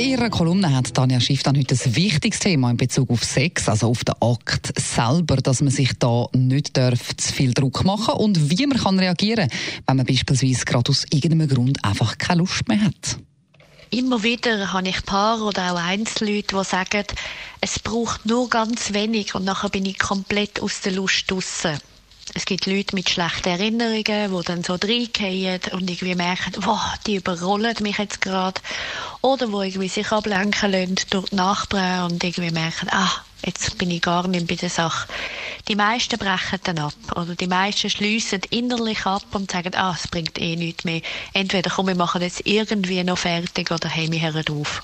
In ihrer Kolumne hat Tanja Schiff dann heute ein wichtiges Thema in Bezug auf Sex, also auf den Akt selber, dass man sich da nicht darf zu viel Druck machen und wie man kann reagieren, wenn man beispielsweise gerade aus irgendeinem Grund einfach keine Lust mehr hat. Immer wieder habe ich Paar oder auch Einzelleute, die sagen, es braucht nur ganz wenig und nachher bin ich komplett aus der Lust draussen. Es gibt Leute mit schlechten Erinnerungen, die dann so reingehen und irgendwie merken, wow, die überrollen mich jetzt gerade. Oder wo irgendwie sich ablenken lassen durch die Nachbarn und irgendwie merken, ah, jetzt bin ich gar nicht bei der Sache. Die meisten brechen dann ab. Oder die meisten schliessen innerlich ab und sagen, ah, es bringt eh nichts mehr. Entweder komm, wir machen jetzt irgendwie noch fertig oder hey, wir hören auf.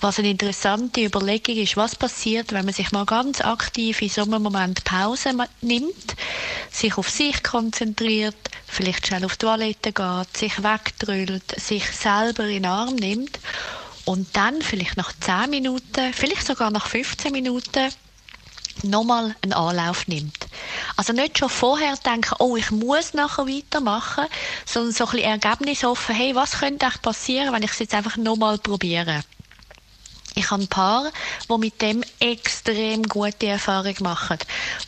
Was eine interessante Überlegung ist, was passiert, wenn man sich mal ganz aktiv in so einem Moment Pause nimmt, sich auf sich konzentriert, vielleicht schnell auf die Toilette geht, sich wegdrüllt, sich selber in den Arm nimmt und dann vielleicht nach 10 Minuten, vielleicht sogar nach 15 Minuten nochmal einen Anlauf nimmt. Also nicht schon vorher denken, oh, ich muss nachher weitermachen, sondern so ein bisschen ergebnisoffen, hey, was könnte eigentlich passieren, wenn ich es jetzt einfach nochmal probiere. Ich habe ein paar, die mit dem extrem gute Erfahrung machen.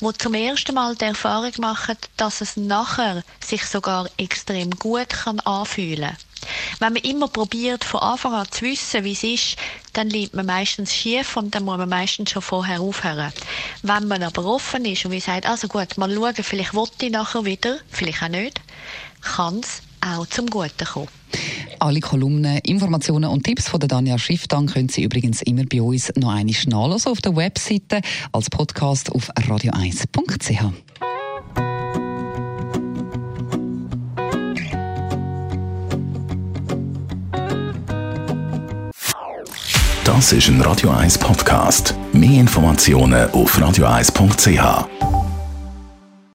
Die zum ersten Mal die Erfahrung machen, dass es nachher sich sogar extrem gut kann anfühlen wenn man immer probiert, von Anfang an zu wissen, wie es ist, dann liegt man meistens schief und dann muss man meistens schon vorher aufhören. Wenn man aber offen ist und wie sagt, also gut, mal schauen, vielleicht wollte ich nachher wieder, vielleicht auch nicht, kann es auch zum Guten kommen. Alle Kolumnen, Informationen und Tipps von der Danja Schifftan können Sie übrigens immer bei uns noch einmal nachlesen auf der Webseite als Podcast auf radio1.ch. Das ist ein Radio 1 Podcast. Mehr Informationen auf radio1.ch.